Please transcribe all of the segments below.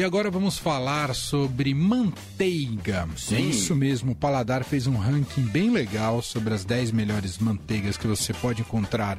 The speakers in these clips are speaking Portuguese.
E agora vamos falar sobre manteiga. Sim. Isso mesmo, o Paladar fez um ranking bem legal sobre as 10 melhores manteigas que você pode encontrar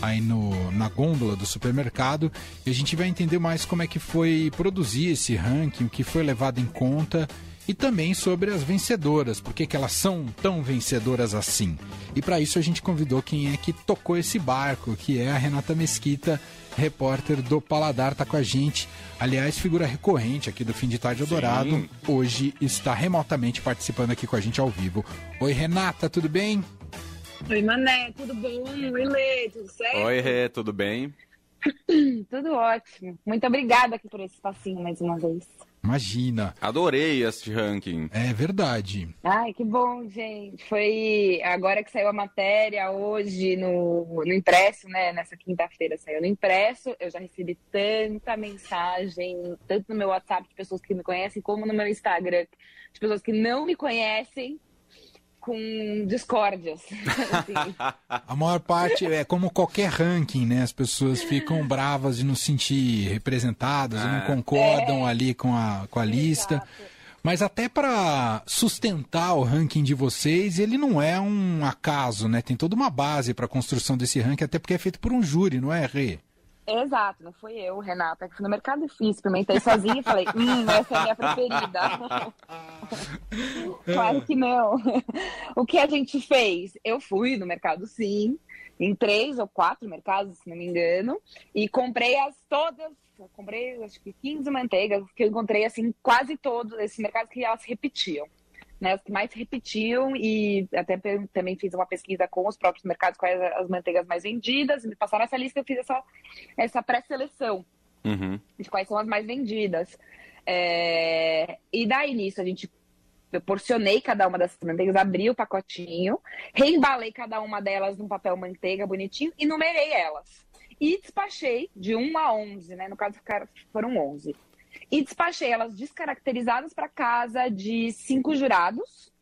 aí no, na gôndola do supermercado. E a gente vai entender mais como é que foi produzir esse ranking, o que foi levado em conta e também sobre as vencedoras, por que elas são tão vencedoras assim. E para isso a gente convidou quem é que tocou esse barco, que é a Renata Mesquita, repórter do Paladar, tá com a gente. Aliás, figura recorrente aqui do Fim de Tarde Eldorado. Hoje está remotamente participando aqui com a gente ao vivo. Oi, Renata, tudo bem? Oi, Mané, tudo bom? Oi, Lê, tudo certo? Oi, Rê, tudo bem? tudo ótimo. Muito obrigada aqui por esse espacinho mais uma vez. Imagina. Adorei este ranking. É verdade. Ai, que bom, gente. Foi agora que saiu a matéria, hoje no, no impresso, né? Nessa quinta-feira saiu no impresso. Eu já recebi tanta mensagem, tanto no meu WhatsApp de pessoas que me conhecem, como no meu Instagram, de pessoas que não me conhecem com discórdias. assim. A maior parte é como qualquer ranking, né? As pessoas ficam bravas de não se sentir representadas, é. não concordam é. ali com a, com a lista. Exato. Mas até para sustentar o ranking de vocês, ele não é um acaso, né? Tem toda uma base para a construção desse ranking, até porque é feito por um júri, não é, Rê? Exato, não fui eu, Renata, que fui no mercado e fiz, experimentei sozinha e falei, hum, essa é a minha preferida. claro que não. o que a gente fez? Eu fui no mercado sim, em três ou quatro mercados, se não me engano, e comprei as todas, comprei acho que 15 manteigas, que eu encontrei assim, quase todos esses mercados que elas repetiam né, as que mais repetiam e até também fiz uma pesquisa com os próprios mercados quais as manteigas mais vendidas, me passaram essa lista, eu fiz essa, essa pré-seleção uhum. de quais são as mais vendidas. É, e daí nisso a gente eu porcionei cada uma dessas manteigas, abri o pacotinho, reembalei cada uma delas num papel manteiga bonitinho e numerei elas. E despachei de 1 a 11, né? No caso foram 11 e despachei elas descaracterizadas para casa de cinco jurados,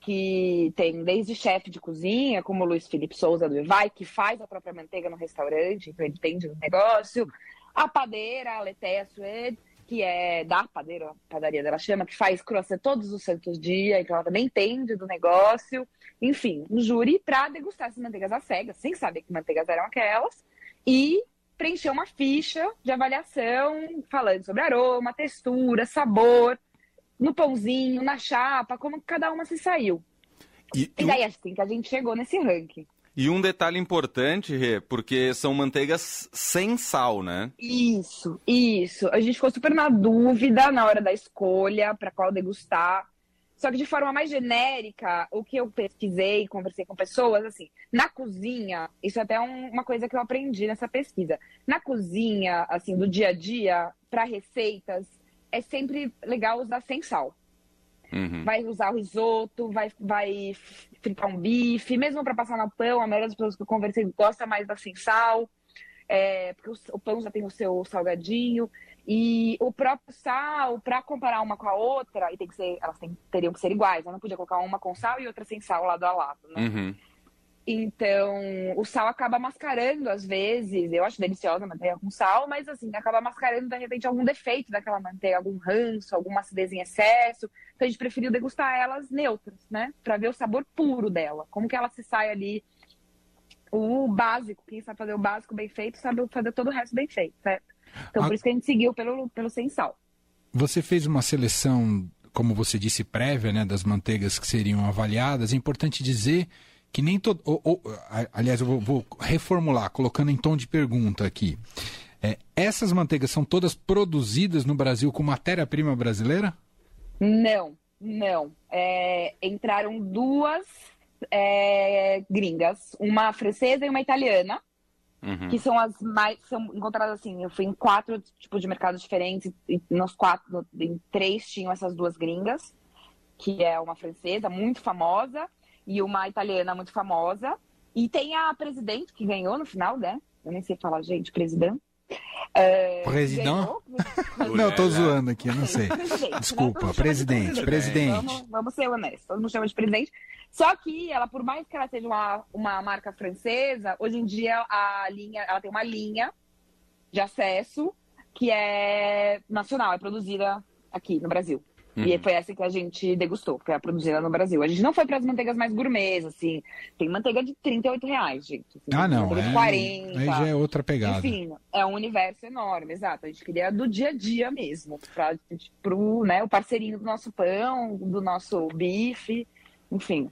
que tem desde chefe de cozinha, como o Luiz Felipe Souza do Evai, que faz a própria manteiga no restaurante, então ele entende do negócio, a padeira, a Letéia Suede, que é da padeira, a padaria dela chama, que faz croissant todos os santos dias, então ela também entende do negócio. Enfim, um júri para degustar essas manteigas às cegas, sem saber que manteigas eram aquelas, e preencher uma ficha de avaliação falando sobre aroma, textura, sabor, no pãozinho, na chapa, como cada uma se saiu. E, e daí assim que a gente chegou nesse ranking. E um detalhe importante, Rê, porque são manteigas sem sal, né? Isso, isso. A gente ficou super na dúvida na hora da escolha para qual degustar. Só que de forma mais genérica, o que eu pesquisei, conversei com pessoas, assim, na cozinha, isso é até um, uma coisa que eu aprendi nessa pesquisa. Na cozinha, assim, do dia a dia, para receitas, é sempre legal usar sem sal. Uhum. Vai usar o risoto, vai, vai fritar um bife, mesmo para passar no pão, a maioria das pessoas que eu conversei gosta mais da sem sal, é, porque o, pão já tem o seu salgadinho. E o próprio sal, para comparar uma com a outra, e tem que ser, elas teriam que ser iguais, eu não podia colocar uma com sal e outra sem sal lado a lado, né? Uhum. Então, o sal acaba mascarando às vezes. Eu acho deliciosa a manteiga com sal, mas assim, acaba mascarando de repente algum defeito daquela manteiga, algum ranço, alguma acidez em excesso. Então a gente preferiu degustar elas neutras, né? Para ver o sabor puro dela. Como que ela se sai ali o básico, quem sabe fazer o básico bem feito, sabe fazer todo o resto bem feito, certo? Então, a... por isso que a gente seguiu pelo, pelo sem sal. Você fez uma seleção, como você disse, prévia, né, das manteigas que seriam avaliadas. É importante dizer que nem todo. Ou, ou, aliás, eu vou, vou, reformular, colocando em tom de pergunta aqui. É, essas manteigas são todas produzidas no Brasil com matéria-prima brasileira? Não, não. É, entraram duas é, gringas, uma francesa e uma italiana. Uhum. Que são as mais. São encontradas assim. Eu fui em quatro tipos de mercados diferentes. E nos quatro, em três tinham essas duas gringas, que é uma francesa muito famosa e uma italiana muito famosa. E tem a presidente que ganhou no final, né? Eu nem sei falar, gente, presidente. É, presidente? não, tô zoando aqui, não sei. Desculpa, presidente, presidente. presidente. Vamos, vamos, ser honestos, todo mundo chama de presidente. Só que ela, por mais que ela seja uma, uma marca francesa, hoje em dia a linha, ela tem uma linha de acesso que é nacional, é produzida aqui no Brasil. Uhum. E foi essa que a gente degustou, foi a produzida no Brasil. A gente não foi para as manteigas mais gourmets, assim. Tem manteiga de 38 reais, gente. Assim, ah, não. É, de 40. Aí já é outra pegada. Enfim, é um universo enorme, exato. A gente queria do dia a dia mesmo. Para pro, né, o parceirinho do nosso pão, do nosso bife, enfim.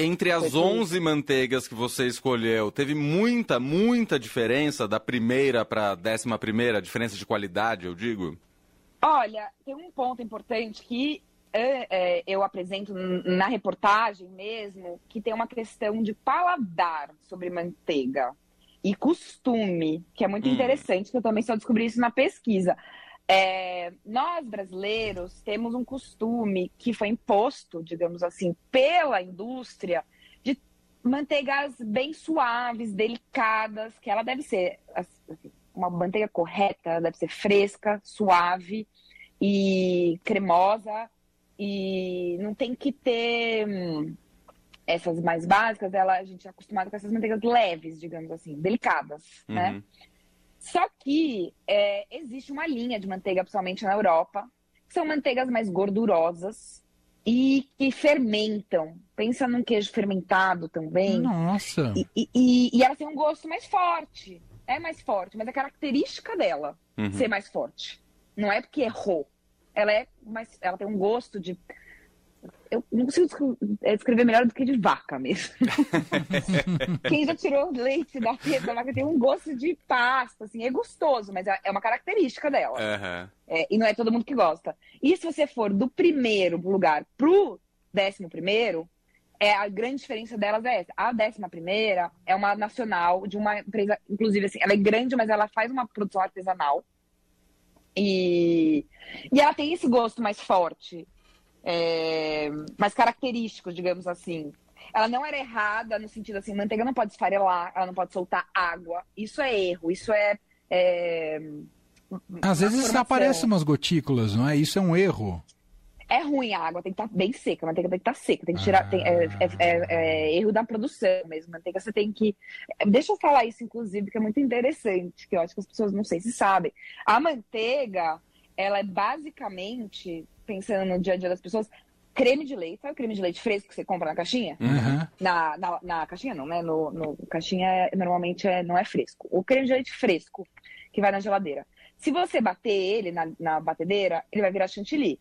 Entre as 11 manteigas que você escolheu, teve muita, muita diferença da primeira para a décima primeira? Diferença de qualidade, eu digo? Olha, tem um ponto importante que é, é, eu apresento na reportagem mesmo, que tem uma questão de paladar sobre manteiga e costume, que é muito hum. interessante, que eu também só descobri isso na pesquisa. É, nós brasileiros temos um costume que foi imposto, digamos assim, pela indústria de manteigas bem suaves, delicadas, que ela deve ser assim, uma manteiga correta, deve ser fresca, suave e cremosa e não tem que ter hum, essas mais básicas, ela, a gente é acostumado com essas manteigas leves, digamos assim, delicadas, né? uhum. né? Só que é, existe uma linha de manteiga, principalmente na Europa, que são manteigas mais gordurosas e que fermentam. Pensa num queijo fermentado também. Nossa! E, e, e, elas têm um gosto mais forte é mais forte, mas é característica dela uhum. ser mais forte. Não é porque errou. Ela é mais. Ela tem um gosto de. Eu não consigo é, descrever melhor do que de vaca mesmo. Quem já tirou leite da da vaca tem um gosto de pasta, assim, é gostoso, mas é, é uma característica dela. Uhum. É, e não é todo mundo que gosta. E se você for do primeiro lugar pro décimo primeiro, é, a grande diferença delas é essa. A décima primeira é uma nacional de uma empresa, inclusive assim, ela é grande, mas ela faz uma produção artesanal. E, e ela tem esse gosto mais forte, é, mais característico, digamos assim. Ela não era errada no sentido assim, manteiga não pode esfarelar, ela não pode soltar água. Isso é erro, isso é. é Às vezes aparecem umas gotículas, não é? Isso é um erro. É ruim a água, tem que estar tá bem seca, a manteiga tem que estar tá seca, tem que tirar. Ah. Tem, é, é, é, é, erro da produção mesmo. Manteiga você tem que. Deixa eu falar isso, inclusive, que é muito interessante, que eu acho que as pessoas não sei se sabem. A manteiga, ela é basicamente, pensando no dia a dia das pessoas, creme de leite, sabe o creme de leite fresco que você compra na caixinha? Uhum. Na, na, na, caixinha não, né? No, no caixinha é, normalmente é, não é fresco. O creme de leite fresco, que vai na geladeira. Se você bater ele na, na batedeira, ele vai virar chantilly.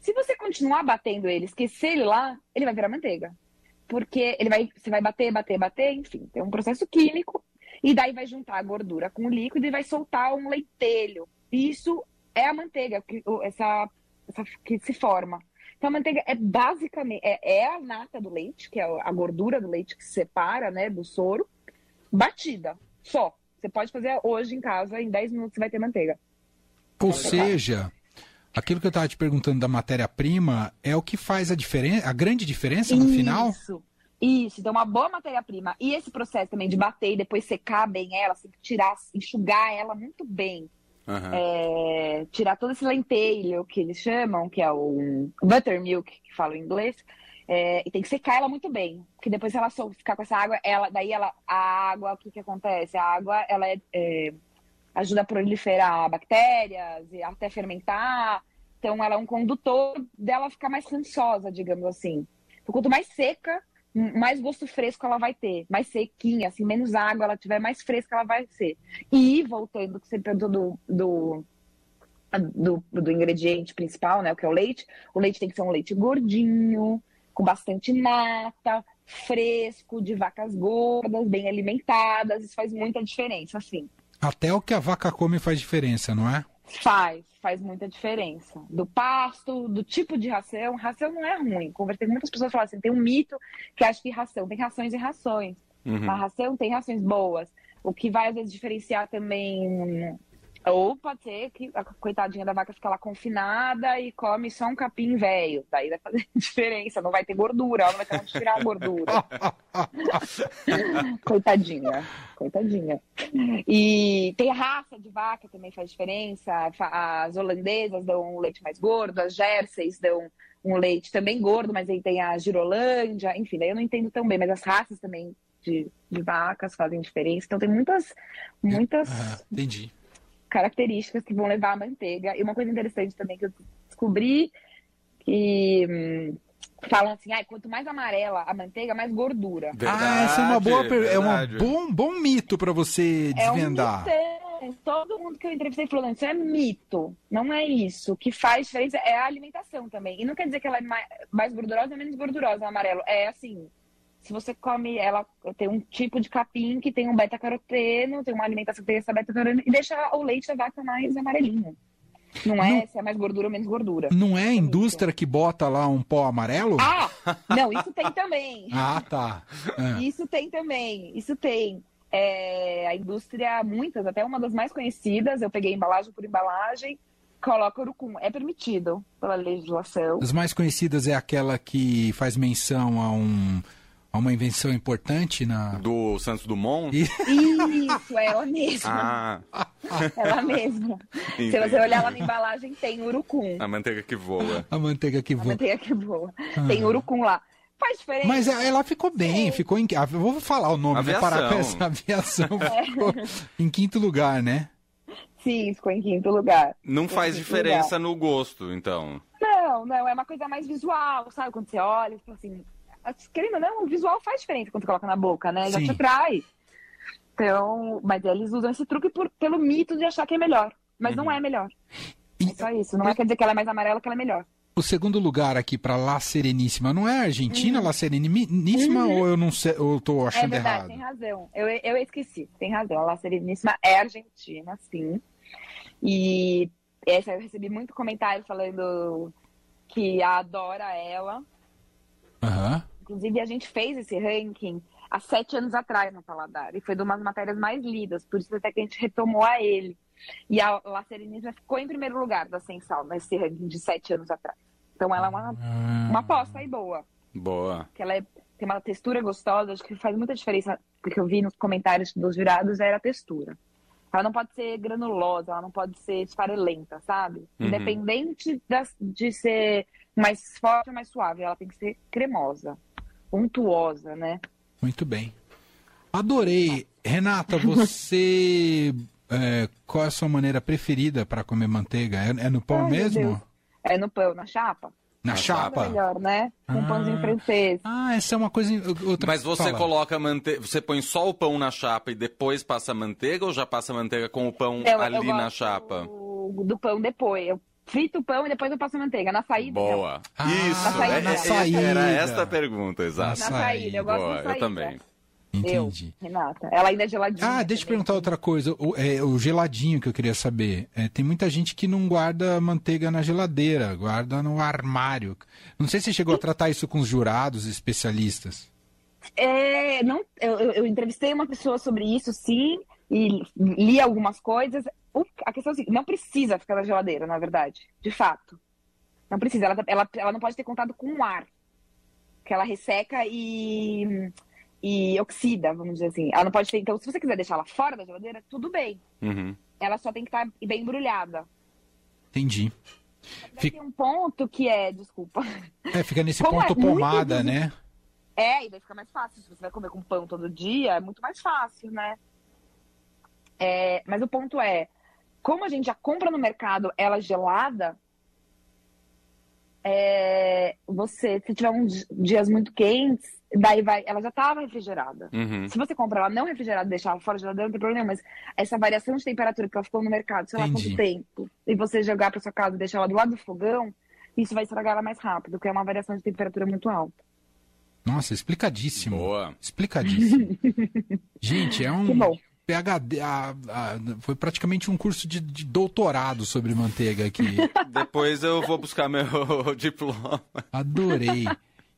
Se você continuar batendo ele, esquecer ele lá, ele vai virar manteiga. Porque ele vai, você vai bater, bater, bater, enfim, tem um processo químico. E daí vai juntar a gordura com o líquido e vai soltar um leitelho. Isso é a manteiga, que, essa, essa que se forma. Então a manteiga é basicamente é, é, a nata do leite, que é a gordura do leite que se separa, né, do soro, batida, só. Você pode fazer hoje em casa, em 10 minutos você vai ter manteiga. Ou seja, aquilo que eu estava te perguntando da matéria-prima é o que faz a diferença, a grande diferença no isso, final? Isso. Isso, então uma boa matéria-prima. E esse processo também de bater e depois secar bem ela, assim, tirar, enxugar ela muito bem. Uhum. É, tirar todo esse lenteiro que eles chamam, que é o buttermilk, que fala em inglês. É, e tem que secar ela muito bem, porque depois se ela ficar com essa água, ela, daí ela, a água, o que que acontece? A água, ela é, é ajuda a proliferar bactérias e até fermentar. Então, ela é um condutor dela ficar mais rançosa, digamos assim. Então, quanto mais seca, mais gosto fresco ela vai ter. Mais sequinha, assim, menos água ela tiver, mais fresca ela vai ser. E, voltando que você perguntou do, do, do, do ingrediente principal, né, o que é o leite, o leite tem que ser um leite gordinho, com bastante nata, fresco, de vacas gordas, bem alimentadas. Isso faz muita diferença, assim. Até o que a vaca come faz diferença, não é? Faz, faz muita diferença. Do pasto, do tipo de ração. Ração não é ruim. Conversei com muitas pessoas falam assim: tem um mito que acha que ração tem rações e rações. Uhum. A ração tem rações boas. O que vai às vezes diferenciar também ou pode ser que a coitadinha da vaca fica lá confinada e come só um capim velho. Daí vai fazer diferença, não vai ter gordura, ela não vai ter onde tirar a gordura. coitadinha, coitadinha. E tem a raça de vaca também faz diferença. As holandesas dão um leite mais gordo, as jerseys dão um leite também gordo, mas aí tem a girolândia, enfim, daí eu não entendo tão bem, mas as raças também de, de vacas fazem diferença. Então tem muitas, muitas. Ah, entendi características que vão levar a manteiga. E uma coisa interessante também que eu descobri que hum, falam assim, ah, quanto mais amarela a manteiga, mais gordura. Verdade, ah, essa é uma boa é um bom, bom mito para você desvendar. É um mito, todo mundo que eu entrevistei falou, isso é mito, não é isso. O que faz diferença é a alimentação também. E não quer dizer que ela é mais gordurosa ou menos gordurosa, o amarelo. É assim, se você come ela, tem um tipo de capim que tem um beta-caroteno, tem uma alimentação que tem essa beta-caroteno, e deixa o leite da vaca mais amarelinho. Não é não, se é mais gordura ou menos gordura. Não é a indústria que bota lá um pó amarelo? Ah, não, isso tem também. ah, tá. É. Isso tem também, isso tem. É, a indústria, muitas, até uma das mais conhecidas, eu peguei embalagem por embalagem, coloca urucum. É permitido pela legislação. As mais conhecidas é aquela que faz menção a um uma invenção importante na. Do Santos Dumont? Isso, é ela mesma. Ah. Ela mesma. Entendi. Se você olhar lá na embalagem, tem urucum. A manteiga que voa. A manteiga que voa. A manteiga que voa. Ah. Tem urucum lá. Faz diferença. Mas ela ficou bem, Sim. ficou em. Eu vou falar o nome, aviação. né? Parar essa aviação. É. Ficou em quinto lugar, né? Sim, ficou em quinto lugar. Não ficou faz diferença lugar. no gosto, então. Não, não, é uma coisa mais visual, sabe? Quando você olha, você fala assim, querendo ou não, o visual faz diferença quando você coloca na boca, né? Já Sim. te atrai. Então, mas eles usam esse truque por, pelo mito de achar que é melhor. Mas uhum. não é melhor. É só isso. Não é quer dizer que ela é mais amarela que ela é melhor. O segundo lugar aqui para La Sereníssima não é Argentina, uhum. La Sereníssima, uhum. ou eu não sei, ou eu tô achando é verdade, errado? Tem razão. Eu, eu esqueci. Tem razão. A La Sereníssima é Argentina, sim. E essa eu recebi muito comentário falando que adora ela. Aham. Uhum. Inclusive, a gente fez esse ranking há sete anos atrás no Paladar. E foi de umas matérias mais lidas, por isso até que a gente retomou a ele. E a La Sereníssima ficou em primeiro lugar da Sensal, nesse ranking de sete anos atrás. Então ela é uma, ah. uma aposta aí boa. Boa. Que ela é, tem uma textura gostosa, acho que faz muita diferença, porque eu vi nos comentários dos jurados, era a textura. Ela não pode ser granulosa, ela não pode ser esfarelenta, sabe? Uhum. Independente das, de ser mais forte ou mais suave, ela tem que ser cremosa untuosa, né? Muito bem. Adorei. Renata, você. é, qual é a sua maneira preferida para comer manteiga? É, é no pão Ai, mesmo? É no pão, na chapa. Na chapa? É melhor, né? Com ah. pãozinho francês. Ah, essa é uma coisa. Outra... Mas você Fala. coloca manteiga. Você põe só o pão na chapa e depois passa manteiga ou já passa manteiga com o pão eu, ali eu na chapa? Do, do pão depois. Eu frito o pão e depois eu passo a manteiga. Na saída. Boa. Ah, Isso. Na saída. É, na saída. Era esta a pergunta, exato. Na saída. Eu gosto Boa, saída. Eu também. Entendi. Eu, Renata. Ela ainda é geladinha. Ah, deixa eu perguntar outra coisa. O, é, o geladinho que eu queria saber. É, tem muita gente que não guarda manteiga na geladeira, guarda no armário. Não sei se você chegou a tratar isso com os jurados especialistas. É, não, eu, eu, entrevistei uma pessoa sobre isso, sim, e li algumas coisas. A questão é assim, não precisa ficar na geladeira, na verdade, de fato. Não precisa, ela, ela, ela não pode ter contato com o ar, que ela resseca e, e oxida, vamos dizer assim. Ela não pode ter, então, se você quiser deixar ela fora da geladeira, tudo bem. Uhum. Ela só tem que estar bem embrulhada. Entendi. Fica... Tem um ponto que é, desculpa. É, fica nesse Como ponto é pomada, né? É, e daí fica mais fácil. Se você vai comer com pão todo dia, é muito mais fácil, né? É, mas o ponto é, como a gente já compra no mercado ela gelada, é, você, se tiver uns dias muito quentes, daí vai, ela já estava refrigerada. Uhum. Se você comprar ela não refrigerada, deixar ela fora da geladeira, não tem problema, mas essa variação de temperatura que ela ficou no mercado, sei lá quanto tempo, e você jogar para sua casa e deixar ela do lado do fogão, isso vai estragar ela mais rápido, porque é uma variação de temperatura muito alta. Nossa, explicadíssimo. Boa. Explicadíssimo. Gente, é um. PhD, a, a, foi praticamente um curso de, de, doutorado sobre manteiga aqui. Depois eu vou buscar meu diploma. Adorei.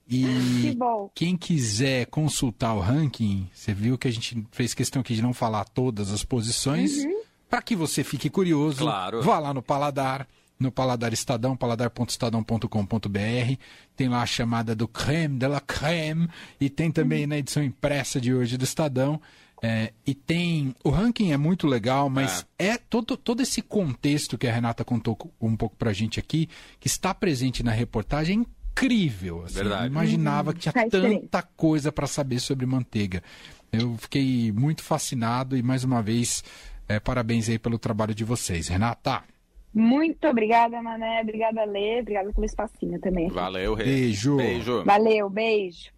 E que quem quiser consultar o ranking, você viu que a gente fez questão aqui de não falar todas as posições. Uhum. Para que você fique curioso, claro. vá lá no Paladar, no Paladar Estadão, paladar.estadão.com.br. Tem lá a chamada do creme de la creme e tem também uhum. na edição impressa de hoje do Estadão. É, e tem. O ranking é muito legal, mas é. é, todo, todo esse contexto que a Renata contou um pouco pra gente aqui, que está presente na reportagem, é incrível. Assim, Verdade. Eu imaginava que tinha tanta coisa para saber sobre manteiga. Eu fiquei muito fascinado e, mais uma vez, É, parabéns aí pelo trabalho de vocês. Renata. Muito obrigada, Mané. Obrigada, Lê. Obrigada pelo espacinho também. Valeu, Rê. Beijo. Beijo. Valeu, beijo.